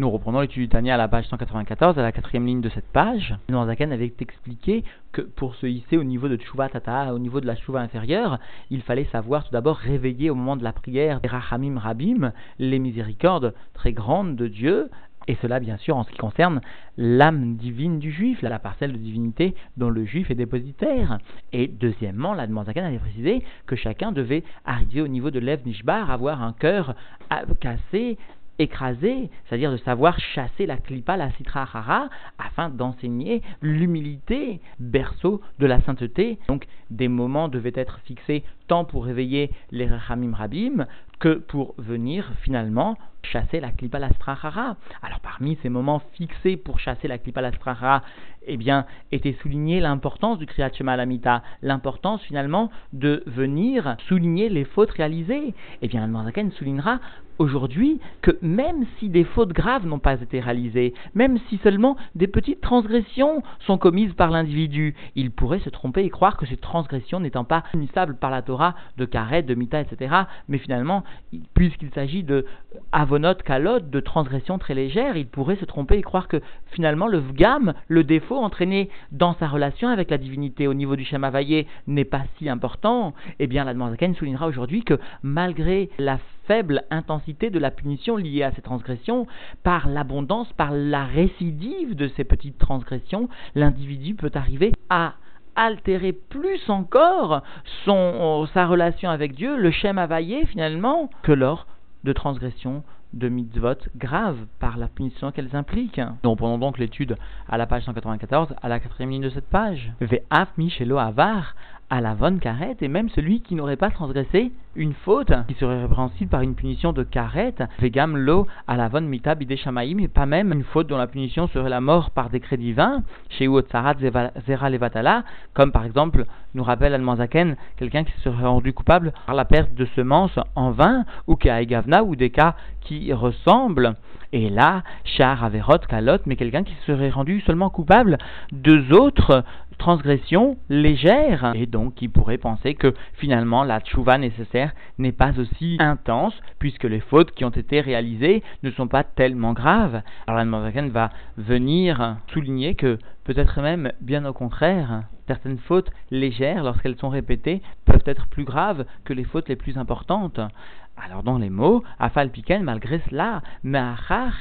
Nous reprenons l'étude du Tania à la page 194, à la quatrième ligne de cette page. Zaken avait expliqué que pour se hisser au niveau de Tshuva Tata, au niveau de la Tshuva inférieure, il fallait savoir tout d'abord réveiller au moment de la prière les Rachamim Rabim, les miséricordes très grandes de Dieu, et cela, bien sûr, en ce qui concerne l'âme divine du juif, la parcelle de divinité dont le juif est dépositaire. Et deuxièmement, la Zaken avait précisé que chacun devait arriver au niveau de l'Ev Nishbar, avoir un cœur cassé, écrasé, c'est-à-dire de savoir chasser la klipa, la citra hara, afin d'enseigner l'humilité, berceau de la sainteté. Donc des moments devaient être fixés tant pour réveiller les Rachamim Rabim que pour venir finalement chasser la Klipa Lastrahara. Alors parmi ces moments fixés pour chasser la Klipa Lastrahara, eh bien, était souligné l'importance du Kriyat Shema Lamita, l'importance finalement de venir souligner les fautes réalisées. Eh bien, le soulignera aujourd'hui que même si des fautes graves n'ont pas été réalisées, même si seulement des petites transgressions sont commises par l'individu, il pourrait se tromper et croire que ces transgressions n'étant pas punissables par la Torah de Karet, de Mita, etc., mais finalement, puisqu'il s'agit de avonot, kalot, de transgressions très légères, il pourrait se tromper et croire que finalement le vgam, le défaut entraîné dans sa relation avec la divinité au niveau du Shamavaye n'est pas si important. Eh bien, la Zaken soulignera aujourd'hui que malgré la faible intensité de la punition liée à ces transgressions, par l'abondance, par la récidive de ces petites transgressions, l'individu peut arriver à altérer plus encore son, sa relation avec Dieu, le Shem Havaïe finalement, que lors de transgressions de mitzvot graves par la punition qu'elles impliquent. Nous reprenons donc l'étude à la page 194, à la quatrième ligne de cette page. Ve'af michelo avar à la von karet, et même celui qui n'aurait pas transgressé une faute, qui serait répréhensible par une punition de karet, vegam lo à la von mita bideshamaim, et pas même une faute dont la punition serait la mort par décret divin, chez Uotsarat zera levatala, comme par exemple, nous rappelle Almanzaken, quelqu'un qui serait rendu coupable par la perte de semences en vain, ou gavna ou des cas qui ressemblent, et là, char averot kalot, mais quelqu'un qui serait rendu seulement coupable deux autres transgression légère et donc qui pourrait penser que finalement la tchouva nécessaire n'est pas aussi intense puisque les fautes qui ont été réalisées ne sont pas tellement graves. Alors la va venir souligner que peut-être même bien au contraire, certaines fautes légères lorsqu'elles sont répétées peuvent être plus graves que les fautes les plus importantes. Alors dans les mots, Afal Piken, malgré cela,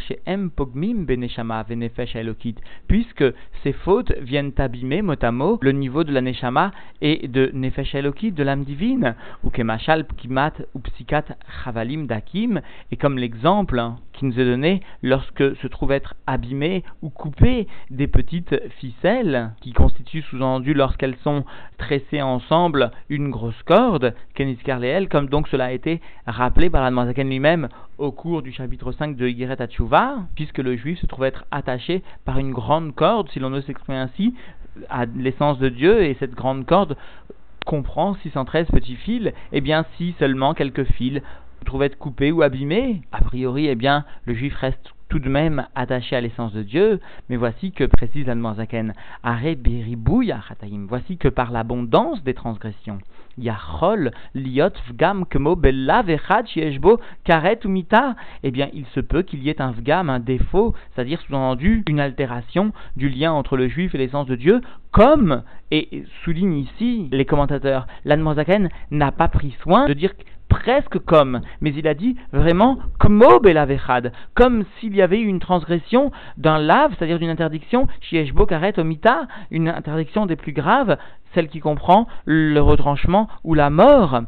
chez M Pogmim Beneshama Venefesh Elokit, puisque ces fautes viennent abîmer mot à mot le niveau de la Neshama et de Nefesh Elokit, de l'âme divine, ou Kemashal Pkimat ou Psikat Chavalim Dakim, et comme l'exemple qui nous est donné lorsque se trouvent être abîmées ou coupées des petites ficelles qui constituent sous-entendu lorsqu'elles sont tressées ensemble une grosse corde, Kenis comme donc cela a été rappelé par la lui-même au cours du chapitre 5 de Yigret Hatshuva, puisque le juif se trouve être attaché par une grande corde, si l'on veut s'exprimer ainsi, à l'essence de Dieu, et cette grande corde comprend 613 petits fils, et eh bien si seulement quelques fils trouve être coupés ou abîmés, a priori, eh bien, le juif reste tout de même attaché à l'essence de Dieu, mais voici que, précise l'Anne beribouya voici que par l'abondance des transgressions, Yachol, Liot, Vgam, Kemo, Bella, Vechad, Shieshbo, Karet ou eh bien, il se peut qu'il y ait un Vgam, un défaut, c'est-à-dire sous-entendu une altération du lien entre le juif et l'essence de Dieu, comme, et souligne ici les commentateurs, l'Anne n'a pas pris soin de dire presque comme, mais il a dit vraiment comme comme s'il y avait eu une transgression d'un lave, c'est-à-dire d'une interdiction, shieshbo karet omita, une interdiction des plus graves, celle qui comprend le retranchement ou la mort.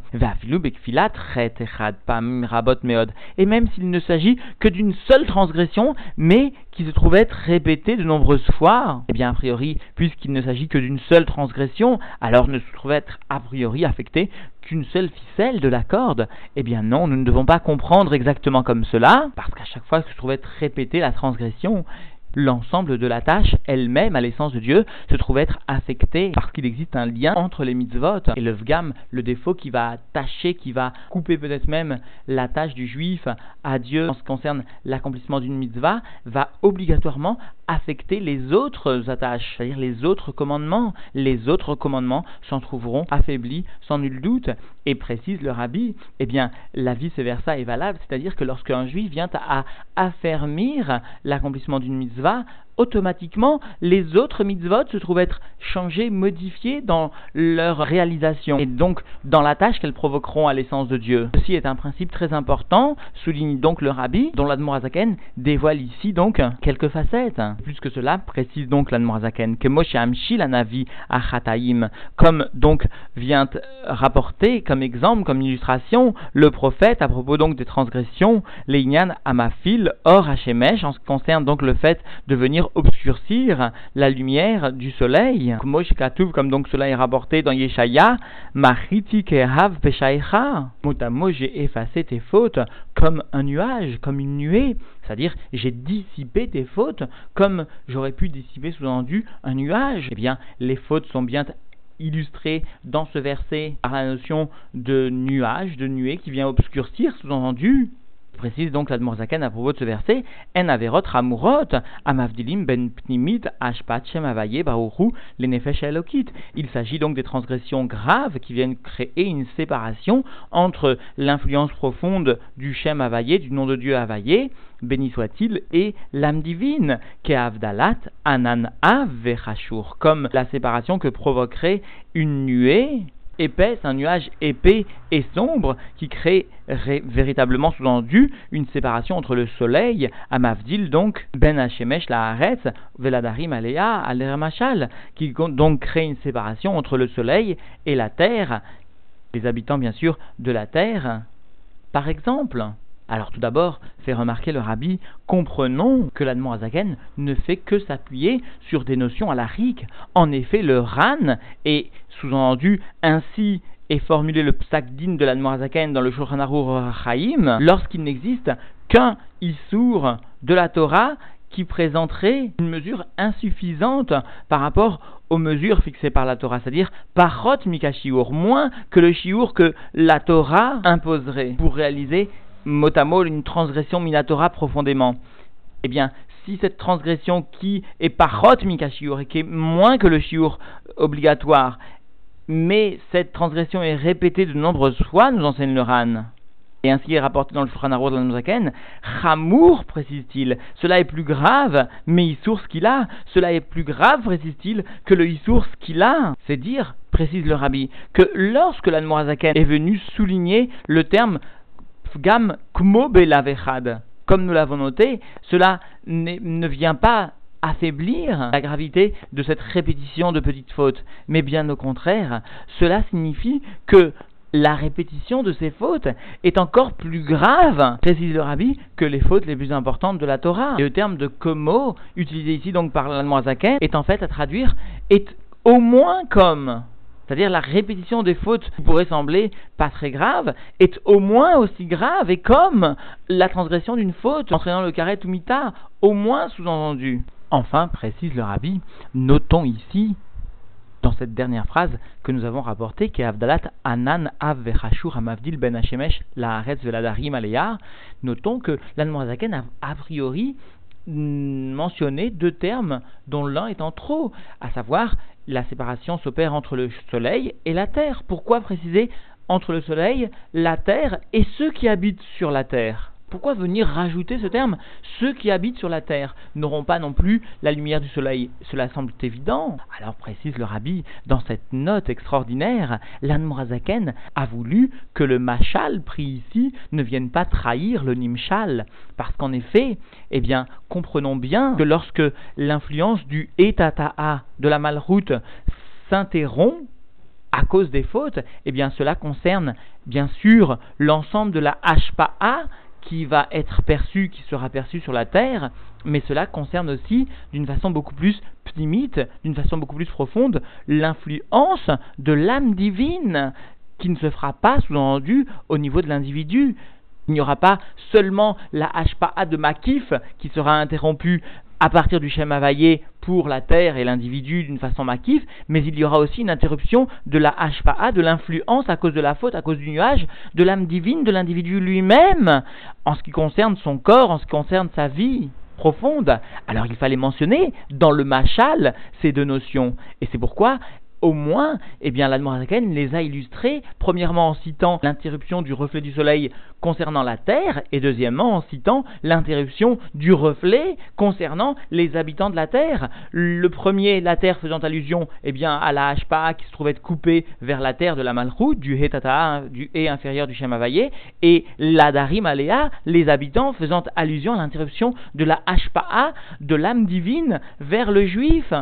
Et même s'il ne s'agit que d'une seule transgression, mais qui se trouve être répétée de nombreuses fois, eh bien, a priori, puisqu'il ne s'agit que d'une seule transgression, alors ne se trouve être a priori affecté qu'une seule ficelle de la corde. Eh bien non, nous ne devons pas comprendre exactement comme cela, parce qu'à chaque fois que se trouve être répétée la transgression, l'ensemble de la tâche elle-même, à l'essence de Dieu, se trouve être affecté parce qu'il existe un lien entre les mitzvot et le vgam, le défaut qui va tâcher, qui va couper peut-être même la tâche du juif à Dieu. En ce qui concerne l'accomplissement d'une mitzvah, va obligatoirement affecter les autres attaches, c'est-à-dire les autres commandements. Les autres commandements s'en trouveront affaiblis sans nul doute. Et précise le rabbi, eh bien, la vice-versa est valable, c'est-à-dire que lorsqu'un juif vient à affermir l'accomplissement d'une mitzvah, automatiquement, les autres mitzvot se trouvent être changés, modifiés dans leur réalisation et donc dans la tâche qu'elles provoqueront à l'essence de Dieu. Ceci est un principe très important, souligne donc le rabbi, dont l'Admorazaken dévoile ici donc quelques facettes. Plus que cela, précise donc l'Admorazaken que Moshe Amshi la Navi Achataim, comme donc vient rapporter comme exemple, comme illustration, le prophète à propos donc des transgressions, Leinian Amafil, Or Hashemesh, en ce qui concerne donc le fait de venir obscurcir la lumière du soleil. Comme donc cela est rapporté dans Yeshaya, Machiti Kehav Peshaecha. Motamo, j'ai effacé tes fautes comme un nuage, comme une nuée. C'est-à-dire, j'ai dissipé tes fautes comme j'aurais pu dissiper sous-entendu un nuage. Eh bien, les fautes sont bien illustrées dans ce verset par la notion de nuage, de nuée qui vient obscurcir, sous-entendu, précise donc l'Admorzaken à propos de ce verset, En averot ramurot, amavdilim ben pnimit ashpat shem avaye lenefesh elokit. Il s'agit donc des transgressions graves qui viennent créer une séparation entre l'influence profonde du shem avaye, du nom de Dieu avaye, béni soit-il, et l'âme divine, Keavdalat anan av comme la séparation que provoquerait une nuée épaisse, un nuage épais et sombre qui crée véritablement sous-entendu une séparation entre le soleil, Amavdil donc, Ben Hashemesh la Haaretz, Veladarim Alea, Alermachal, qui donc crée une séparation entre le soleil et la terre, les habitants bien sûr de la terre. Par exemple, alors tout d'abord, fait remarquer le rabbi, comprenons que l'Admorazaken ne fait que s'appuyer sur des notions à la rique. En effet, le ran est sous-entendu ainsi est formulé le psakdin de l'Admorazaken dans le Shulchan Aruch lorsqu'il n'existe qu'un issour de la Torah qui présenterait une mesure insuffisante par rapport aux mesures fixées par la Torah, c'est-à-dire parot mikashiur, moins que le shiur que la Torah imposerait pour réaliser mot à mot une transgression minatora profondément. Eh bien, si cette transgression qui est parot mikashiur et qui est moins que le shiur obligatoire, mais cette transgression est répétée de nombreuses fois, nous enseigne le Ran. Et ainsi est rapporté dans le Shulchan de la Chamour, précise-t-il, cela est plus grave, mais Issour qu'il a, cela est plus grave, précise-t-il, que le Issour qu'il a. C'est dire, précise le Rabbi, que lorsque l'Anmorazaken est venu souligner le terme gam kmo Comme nous l'avons noté, cela ne vient pas affaiblir la gravité de cette répétition de petites fautes, mais bien au contraire, cela signifie que la répétition de ces fautes est encore plus grave, précise le rabbi, que les fautes les plus importantes de la Torah. Et le terme de komo, utilisé ici donc par l'Almoazaken, est en fait à traduire est au moins comme c'est-à-dire la répétition des fautes qui pourrait sembler pas très grave, est au moins aussi grave, et comme la transgression d'une faute entraînant le karet ou mita, au moins sous-entendu. Enfin, précise le rabbi, notons ici, dans cette dernière phrase que nous avons rapportée, qui est Avdalat Anan Av Vechashur Amavdil Ben Hashemesh La Veladarim Aleyar, notons que l'Anmoazaken a a priori mentionné deux termes dont l'un est en trop, à savoir la séparation s'opère entre le soleil et la terre. Pourquoi préciser entre le soleil, la terre et ceux qui habitent sur la terre? Pourquoi venir rajouter ce terme? Ceux qui habitent sur la terre n'auront pas non plus la lumière du soleil. Cela semble évident. Alors précise le rabbi, dans cette note extraordinaire, l'Anmorazaken a voulu que le machal pris ici ne vienne pas trahir le nimshal. Parce qu'en effet, eh bien, comprenons bien que lorsque l'influence du etata'a de la malroute s'interrompt, à cause des fautes, eh bien cela concerne bien sûr l'ensemble de la HPA qui va être perçu, qui sera perçu sur la terre, mais cela concerne aussi, d'une façon beaucoup plus pnimite, d'une façon beaucoup plus profonde, l'influence de l'âme divine, qui ne se fera pas sous-entendu au niveau de l'individu. Il n'y aura pas seulement la HPA de Makif qui sera interrompue à partir du Shem Havayé pour la terre et l'individu d'une façon maquif, mais il y aura aussi une interruption de la Hashpa'a, de l'influence à cause de la faute, à cause du nuage, de l'âme divine de l'individu lui-même, en ce qui concerne son corps, en ce qui concerne sa vie profonde. Alors il fallait mentionner dans le machal ces deux notions. Et c'est pourquoi au moins, eh bien, l'Admorazaken les a illustrés, premièrement en citant l'interruption du reflet du soleil concernant la Terre, et deuxièmement en citant l'interruption du reflet concernant les habitants de la Terre. Le premier, la Terre faisant allusion, eh bien, à la Hashpa qui se trouvait coupée vers la Terre de la Malchut, du Hetata, du He inférieur du Shemavaye, et la Darim Alea, les habitants faisant allusion à l'interruption de la Hashpa de l'âme divine vers le juif.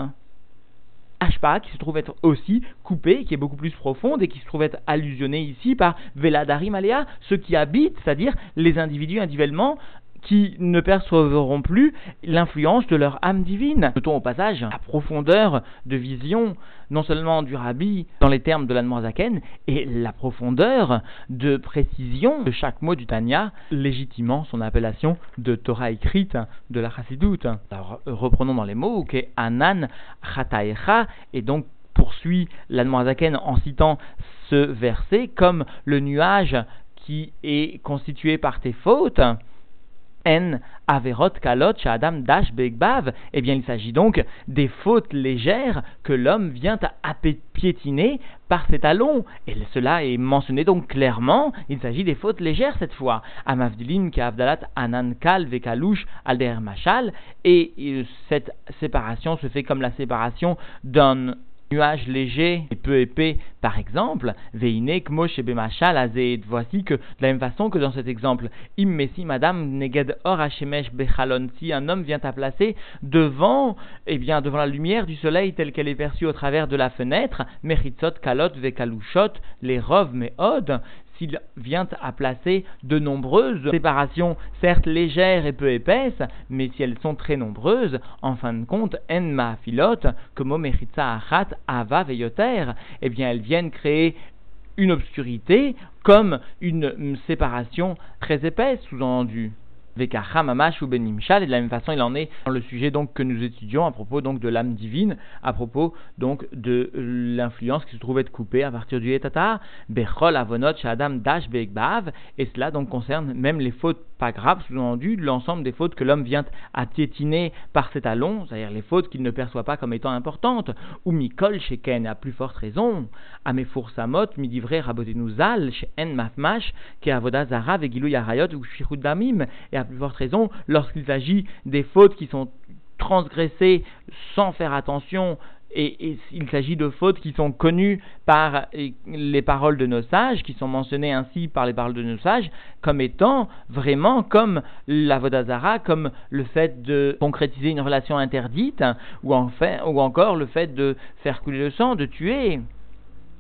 Ashpa, qui se trouve être aussi coupée, qui est beaucoup plus profonde et qui se trouve être allusionnée ici par Veladari Malea, ceux qui habitent, c'est-à-dire les individus individuellement qui ne percevront plus l'influence de leur âme divine. Notons au passage la profondeur de vision non seulement du rabbi dans les termes de l'Anmoazaken, et la profondeur de précision de chaque mot du Tanya, légitimant son appellation de Torah écrite de la Chassidut. Alors reprenons dans les mots, que Anan Chataecha, et donc poursuit l'Anmoazaken en citant ce verset comme le nuage qui est constitué par tes fautes, en averot kalot shadam dash begbav, eh bien il s'agit donc des fautes légères que l'homme vient à piétiner par ses talons. Et cela est mentionné donc clairement, il s'agit des fautes légères cette fois. Amavdilin avdalat anan kal vekalush alder machal, et euh, cette séparation se fait comme la séparation d'un nuage léger et peu épais, par exemple, Veinek Moshe Bemachal Azed. Voici que, de la même façon que dans cet exemple, Immesi Madame Neged Or Hashemesh Bechalon, si un homme vient à placer devant, eh bien, devant la lumière du soleil telle qu'elle est perçue au travers de la fenêtre, Mechitzot Kalot Vekalushot, les Rov Meod, s'il vient à placer de nombreuses séparations, certes légères et peu épaisses, mais si elles sont très nombreuses, en fin de compte, en ma filote, comme meritza achat ava veyoter, eh bien elles viennent créer une obscurité comme une séparation très épaisse, sous-entendu. Mamash ou Benimshal, et de la même façon il en est dans le sujet donc que nous étudions à propos donc de l'âme divine, à propos donc de l'influence qui se trouve être coupée à partir du Etata, Bechol Avonot et cela donc concerne même les fautes pas graves, sous-entendu, l'ensemble des fautes que l'homme vient à piétiner par ses talons, c'est-à-dire les fautes qu'il ne perçoit pas comme étant importantes, ou Mikol Sheken, à plus forte raison, Amefour Samot, Midivre Rabotenuzal, En Mafmash, Ke Avodazara, Vegilou Yarayot, ou Shirud Damim, et à plus forte raison lorsqu'il s'agit des fautes qui sont transgressées sans faire attention et, il s'agit de fautes qui sont connues par les paroles de nos sages, qui sont mentionnées ainsi par les paroles de nos sages, comme étant vraiment comme la vodazara, comme le fait de concrétiser une relation interdite, ou, enfin, ou encore le fait de faire couler le sang, de tuer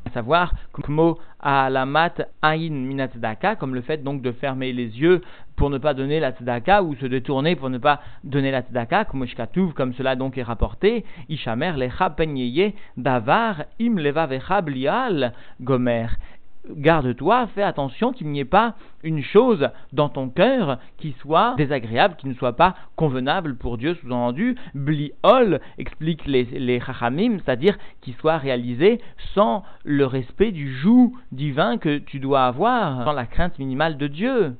à savoir kmo à la mat ain minatzedaka, comme le fait donc de fermer les yeux pour ne pas donner la tzedaka ou se détourner pour ne pas donner la tzedaka, comme cela donc est rapporté, ishamer lecha penyeye davar im leva gomer garde-toi, fais attention qu'il n'y ait pas une chose dans ton cœur qui soit désagréable, qui ne soit pas convenable pour Dieu, sous-entendu, bliol explique les, les c'est-à-dire qui soit réalisé sans le respect du joug divin que tu dois avoir, sans la crainte minimale de Dieu.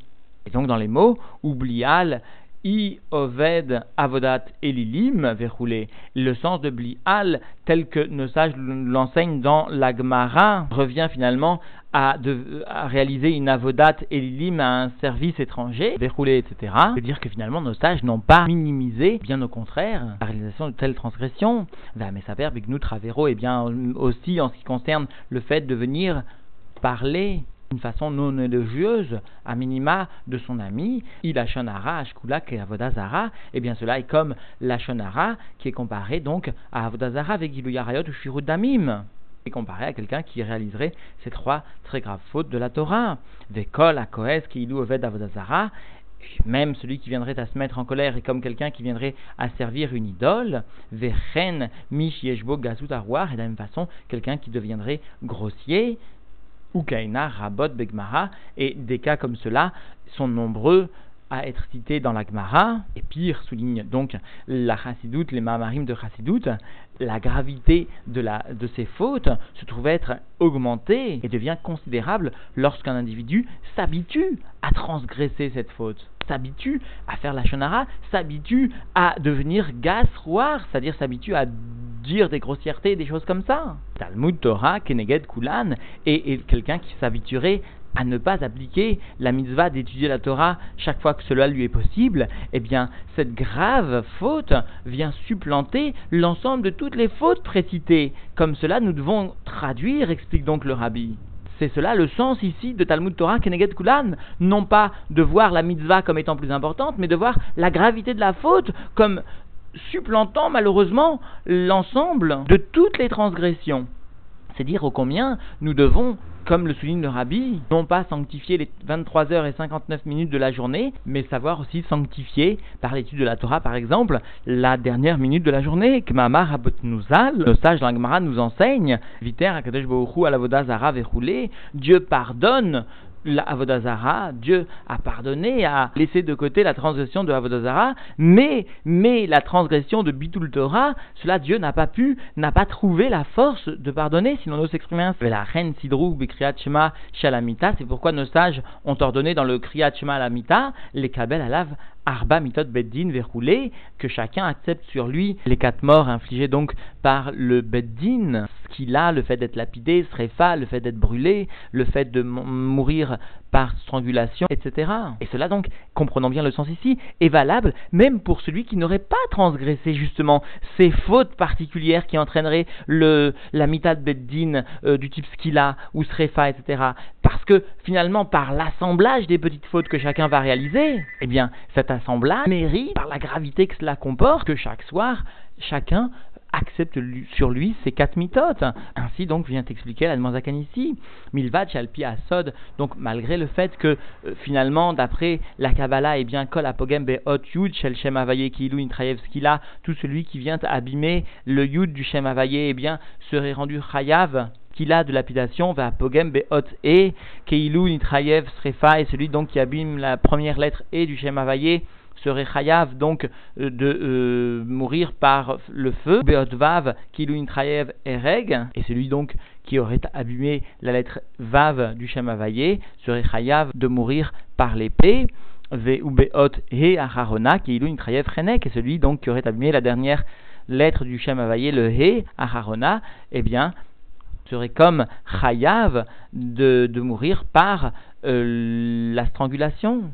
Et donc dans les mots, oublial I Oved Avodat Elilim verroulé. Le sens de Blial, tel que nos sages l'enseignent dans l'Agmara, revient finalement à, réaliser une Avodat Elilim à un service étranger, verroulé, etc. C'est-à-dire que finalement nos sages n'ont pas minimisé, bien au contraire, la réalisation de telles transgressions. Perd nous Travero, et bien aussi en ce qui concerne le fait de venir parler une façon non élogieuse, à minima, de son ami, il a shonara, ashkula, et avodazara, et eh bien cela est comme la shonara qui est comparé donc à avodazara avec Yarayot ou shirud damim est comparé à quelqu'un qui réaliserait ces trois très graves fautes de la Torah. Vekol, Akoes, Kiilu, Oved, Avodazara, même celui qui viendrait à se mettre en colère est comme quelqu'un qui viendrait à servir une idole. Vechen, Mish, Yeshbo, Gazut, et de la même façon, quelqu'un qui deviendrait grossier. Ukaina, Rabot, Begmara, et des cas comme cela sont nombreux à être cité dans la Gemara, et pire, souligne donc la chassidoute, les mamarim de chassidoute, la gravité de, la, de ces fautes se trouve être augmentée et devient considérable lorsqu'un individu s'habitue à transgresser cette faute, s'habitue à faire la shonara, s'habitue à devenir gasroir, c'est-à-dire s'habitue à dire des grossièretés, des choses comme ça. Talmud Torah, Keneged Kulan, et, et quelqu'un qui s'habituerait à ne pas appliquer la mitzvah d'étudier la Torah chaque fois que cela lui est possible, eh bien, cette grave faute vient supplanter l'ensemble de toutes les fautes précitées. Comme cela, nous devons traduire, explique donc le rabbi. C'est cela le sens ici de Talmud Torah Keneged Kulan. Non pas de voir la mitzvah comme étant plus importante, mais de voir la gravité de la faute comme supplantant malheureusement l'ensemble de toutes les transgressions. C'est dire au combien nous devons comme le souligne le rabbi, non pas sanctifier les 23 heures et 59 minutes de la journée, mais savoir aussi sanctifier, par l'étude de la Torah par exemple, la dernière minute de la journée. Kmama Nuzal, le sage Langmara nous enseigne, Viter Akadosh Baruchu Alavoda Zara Dieu pardonne la Avodazara, Dieu a pardonné, a laissé de côté la transgression de Avodazara, mais, mais la transgression de Bitul Torah, cela Dieu n'a pas pu, n'a pas trouvé la force de pardonner, sinon nous s'exprimer ainsi. La reine Sidrou Bikriyat Shema Shalamita, c'est pourquoi nos sages ont ordonné dans le Kriyat Shema Alamita, les Kabel Alav Arba Mitot Beddin verroulé, que chacun accepte sur lui les quatre morts infligées donc par le Beddin, ce qu'il a, le fait d'être lapidé, Srefa, le fait d'être brûlé, le fait de mourir par strangulation, etc. Et cela donc, comprenons bien le sens ici, est valable même pour celui qui n'aurait pas transgressé justement ces fautes particulières qui entraîneraient le, la mitad beddin euh, du type skila ou srefa, etc. Parce que finalement, par l'assemblage des petites fautes que chacun va réaliser, eh bien, cet assemblage mérite, par la gravité que cela comporte, que chaque soir, chacun accepte sur lui ces quatre méthodes. Ainsi donc vient expliquer la Zakan ici. Milvad Shalpi Asod, donc malgré le fait que euh, finalement d'après la Kabbalah, et eh bien Kol Apogem Be'ot Yud Shel Shem Avaye Kilu Intrayev tout celui qui vient abîmer le Yud du Shem Avaye, eh bien serait rendu Chayav a de lapidation va Pogem Be'ot E Keilu Nitrayev Srefa et celui donc qui abîme la première lettre E du Shem Avaye serait chayav donc euh, de euh, mourir par le feu, Beotvav, Trayev Ereg, et celui donc qui aurait abîmé la lettre Vav du Shem serait chayav de mourir par l'épée. Beot He Kilun Trayev Renek, et celui donc qui aurait abîmé la dernière lettre du Shem le He Aharona, eh bien, serait comme chayav de, de mourir par euh, la strangulation.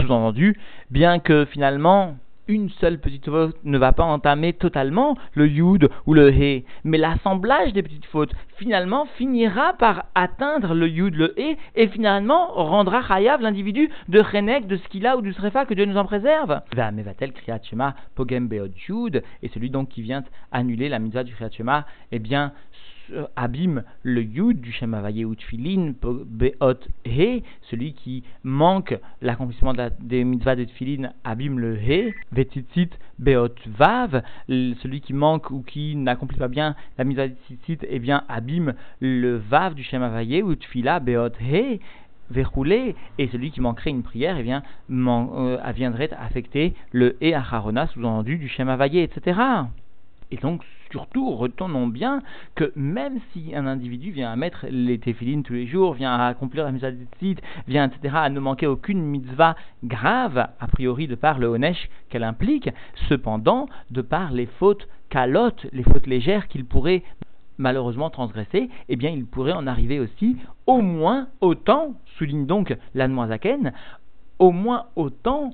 Sous-entendu, bien que finalement une seule petite faute ne va pas entamer totalement le yud ou le he, mais l'assemblage des petites fautes finalement finira par atteindre le yud, le he, et finalement rendra chayav l'individu de chenek, de skila ou du srefa que Dieu nous en préserve. Va mevatel kriyat shema pogem beod yud, et celui donc qui vient annuler la mitzvah du kriyat shema, eh bien abîme le yud du Shem ou Tfilin, Beot He, celui qui manque l'accomplissement de des mitzvahs de Tfilin abîme le He, Vetitzit Beot Vav, celui qui manque ou qui n'accomplit pas bien la mitzvah de Tzitzit, eh bien abîme le Vav du Shem ou Tfila Beot He, verroulé, et celui qui manquerait une prière, eh bien, euh, viendrait affecter le E Acharona, sous-entendu du Shem etc. Et donc, surtout, retournons bien que même si un individu vient à mettre les téphilines tous les jours, vient à accomplir la mitzvah vient, etc., à ne manquer aucune mitzvah grave, a priori de par le honesh qu'elle implique, cependant, de par les fautes calottes, les fautes légères qu'il pourrait malheureusement transgresser, eh bien il pourrait en arriver aussi au moins autant, souligne donc l'Anmoisaken, au moins autant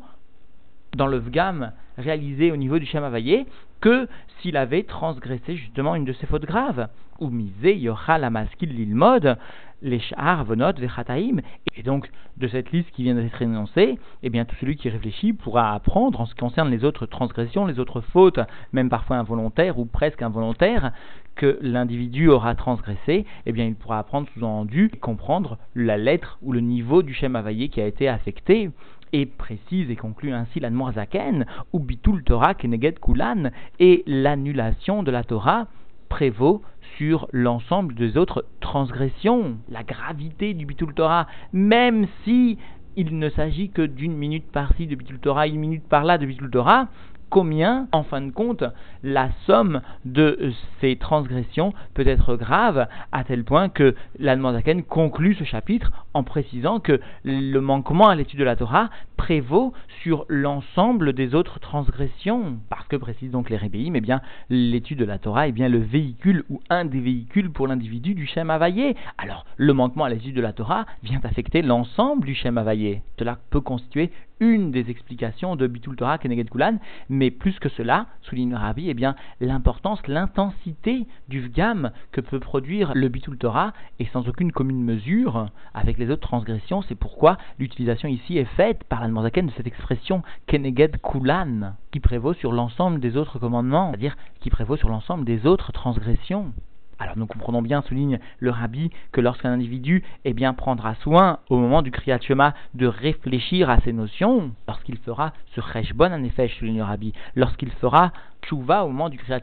dans le Vgam réalisé au niveau du Shem que s'il avait transgressé justement une de ces fautes graves. Ou misé yochal amaskil lilmod, les shahar venot vechataim. Et donc, de cette liste qui vient d'être énoncée, eh bien, tout celui qui réfléchit pourra apprendre en ce qui concerne les autres transgressions, les autres fautes, même parfois involontaires ou presque involontaires, que l'individu aura transgressé, eh bien, il pourra apprendre sous-entendu comprendre la lettre ou le niveau du Shem qui a été affecté et précise et conclut ainsi la Zaken, ou Bitul Torah Keneged Kulan, et l'annulation de la Torah prévaut sur l'ensemble des autres transgressions. La gravité du Bitul Torah, même si il ne s'agit que d'une minute par-ci de Bitul Torah, une minute par-là de Bitul Torah, combien, en fin de compte, la somme de ces transgressions peut être grave, à tel point que l'Almanzaken conclut ce chapitre en précisant que le manquement à l'étude de la Torah prévaut sur l'ensemble des autres transgressions. Parce que, précise donc les rébéim, bien, l'étude de la Torah est bien le véhicule ou un des véhicules pour l'individu du Shem Havaillé. Alors, le manquement à l'étude de la Torah vient affecter l'ensemble du Shem Havaillé. Cela peut constituer une des explications de Bitul Torah Keneged Kulan, mais plus que cela, souligne Rabbi, eh bien, l'importance, l'intensité du Vgam que peut produire le Bitul Torah est sans aucune commune mesure avec les autres transgressions. C'est pourquoi l'utilisation ici est faite par la de cette expression Keneged Kulan, qui prévaut sur l'ensemble des autres commandements, c'est-à-dire qui prévaut sur l'ensemble des autres transgressions. Alors nous comprenons bien, souligne le rabbi, que lorsqu'un individu eh bien, prendra soin au moment du Kriyat de réfléchir à ces notions, lorsqu'il fera ce bon en effet, souligne le rabbi, lorsqu'il fera tchouva au moment du Kriyat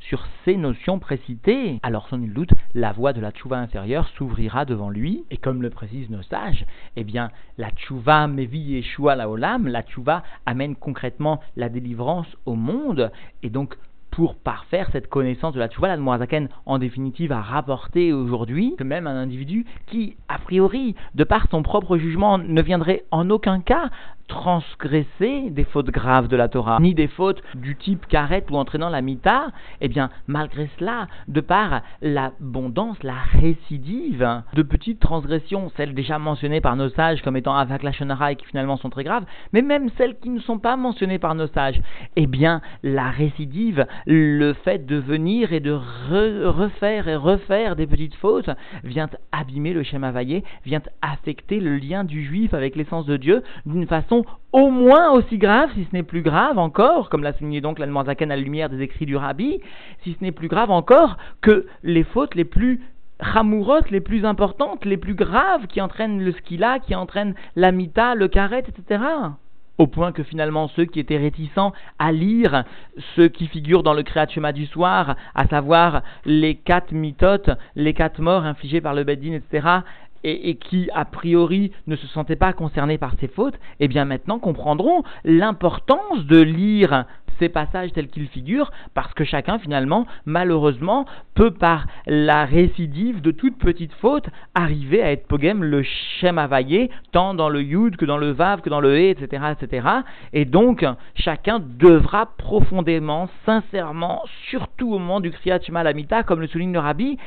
sur ces notions précitées, alors sans nul doute la voie de la tchouva inférieure s'ouvrira devant lui, et comme le précisent nos sages, eh bien la tchouva mevi Yeshua la olam, la tchouva amène concrètement la délivrance au monde, et donc pour parfaire cette connaissance de la tchouva, la Moazaken, en définitive, a rapporté aujourd'hui que même un individu qui, a priori, de par son propre jugement, ne viendrait en aucun cas transgresser des fautes graves de la Torah, ni des fautes du type karet ou entraînant la mita, eh bien, malgré cela, de par l'abondance, la récidive de petites transgressions, celles déjà mentionnées par nos sages comme étant avak la et qui finalement sont très graves, mais même celles qui ne sont pas mentionnées par nos sages, eh bien, la récidive, le fait de venir et de refaire et refaire des petites fautes, vient abîmer le schéma vaillé, vient affecter le lien du juif avec l'essence de Dieu d'une façon au moins aussi grave, si ce n'est plus grave encore, comme l'a souligné donc l'Almanzaken à la lumière des écrits du Rabbi, si ce n'est plus grave encore que les fautes les plus ramourotes, les plus importantes, les plus graves, qui entraînent le skila, qui entraînent la mita, le karet, etc. Au point que finalement ceux qui étaient réticents à lire ce qui figure dans le Kriyat du soir, à savoir les quatre mitotes, les quatre morts infligés par le Beddin, etc., et, qui a priori ne se sentaient pas concernés par ces fautes, eh bien maintenant comprendront l'importance de lire ces passages tels qu'ils figurent, parce que chacun finalement, malheureusement, peut par la récidive de toute petite faute arriver à être pogem le shem availlé, tant dans le yud que dans le vav, que dans le he, etc., etc. Et donc, chacun devra profondément, sincèrement, surtout au moment du kriyat shema lamita, comme le souligne le rabbi,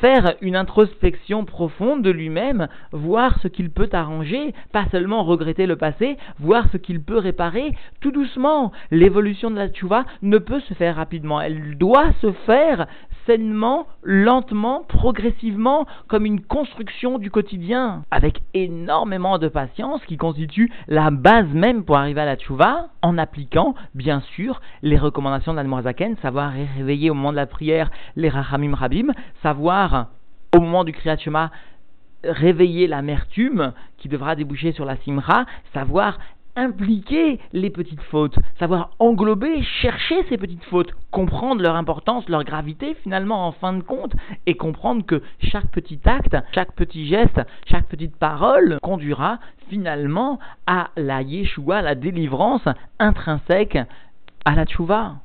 faire une introspection profonde de lui-même, voir ce qu'il peut arranger, pas seulement regretter le passé, voir ce qu'il peut réparer, tout doucement. L'évolution de la tchouva ne peut se faire rapidement, elle doit se faire sainement, lentement, progressivement, comme une construction du quotidien, avec énormément de patience qui constitue la base même pour arriver à la tchouva, en appliquant, bien sûr, les recommandations d'Admorazaken, savoir réveiller au moment de la prière les rachamim rabim, savoir au moment du Kriyat réveiller l'amertume qui devra déboucher sur la simra, savoir impliquer les petites fautes, savoir englober, chercher ces petites fautes, comprendre leur importance, leur gravité finalement en fin de compte, et comprendre que chaque petit acte, chaque petit geste, chaque petite parole conduira finalement à la Yeshua, la délivrance intrinsèque à la Tchouva.